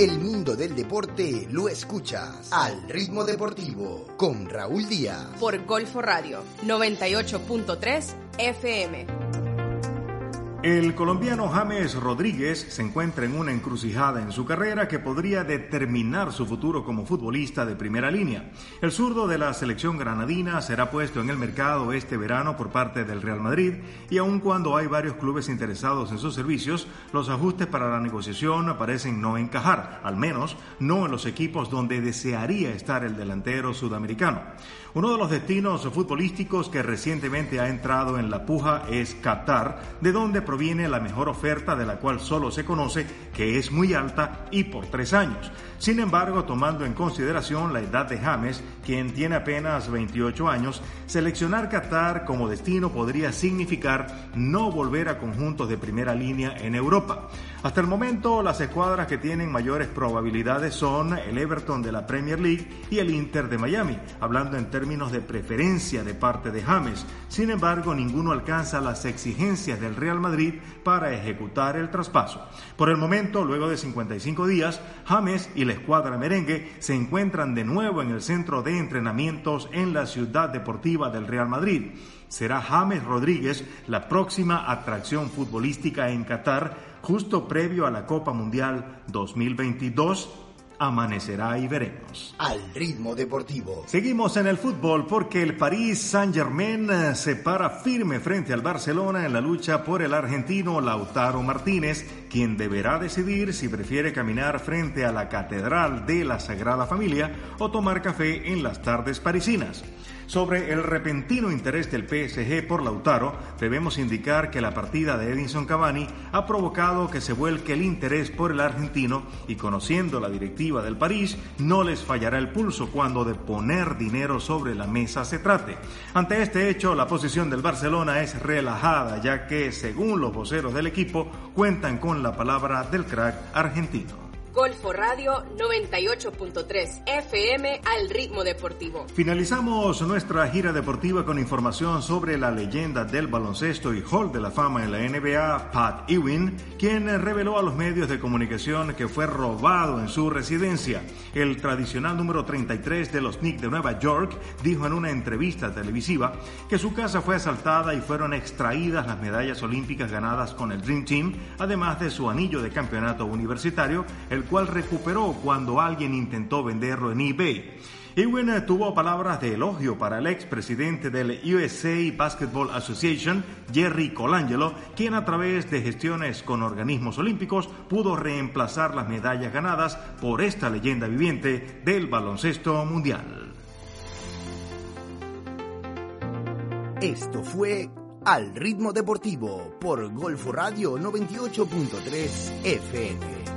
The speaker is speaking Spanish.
El mundo del deporte lo escuchas al ritmo deportivo con Raúl Díaz. Por Golfo Radio 98.3 FM. El colombiano James Rodríguez se encuentra en una encrucijada en su carrera que podría determinar su futuro como futbolista de primera línea. El zurdo de la selección granadina será puesto en el mercado este verano por parte del Real Madrid y aun cuando hay varios clubes interesados en sus servicios, los ajustes para la negociación parecen no encajar, al menos no en los equipos donde desearía estar el delantero sudamericano. Uno de los destinos futbolísticos que recientemente ha entrado en la puja es Qatar, de donde proviene la mejor oferta de la cual solo se conoce que es muy alta y por tres años. Sin embargo, tomando en consideración la edad de James, quien tiene apenas 28 años, seleccionar Qatar como destino podría significar no volver a conjuntos de primera línea en Europa. Hasta el momento, las escuadras que tienen mayores probabilidades son el Everton de la Premier League y el Inter de Miami, hablando en términos de preferencia de parte de James. Sin embargo, ninguno alcanza las exigencias del Real Madrid para ejecutar el traspaso. Por el momento, luego de 55 días, James y la escuadra merengue se encuentran de nuevo en el centro de entrenamientos en la ciudad deportiva del Real Madrid. Será James Rodríguez la próxima atracción futbolística en Qatar justo previo a la Copa Mundial 2022 amanecerá y veremos. Al ritmo deportivo. Seguimos en el fútbol porque el París Saint-Germain eh, se para firme frente al Barcelona en la lucha por el argentino Lautaro Martínez, quien deberá decidir si prefiere caminar frente a la Catedral de la Sagrada Familia o tomar café en las tardes parisinas. Sobre el repentino interés del PSG por Lautaro, debemos indicar que la partida de Edinson Cavani ha provocado que se vuelque el interés por el argentino y conociendo la directiva del París, no les fallará el pulso cuando de poner dinero sobre la mesa se trate. Ante este hecho, la posición del Barcelona es relajada, ya que, según los voceros del equipo, cuentan con la palabra del crack argentino. Golfo Radio 98.3 FM al ritmo deportivo. Finalizamos nuestra gira deportiva con información sobre la leyenda del baloncesto y Hall de la Fama en la NBA, Pat Ewing, quien reveló a los medios de comunicación que fue robado en su residencia. El tradicional número 33 de los Knicks de Nueva York dijo en una entrevista televisiva que su casa fue asaltada y fueron extraídas las medallas olímpicas ganadas con el Dream Team, además de su anillo de campeonato universitario, el el cual recuperó cuando alguien intentó venderlo en eBay. Ewing tuvo palabras de elogio para el expresidente del USA Basketball Association, Jerry Colangelo, quien a través de gestiones con organismos olímpicos pudo reemplazar las medallas ganadas por esta leyenda viviente del baloncesto mundial. Esto fue Al Ritmo Deportivo por Golfo Radio 98.3 FM.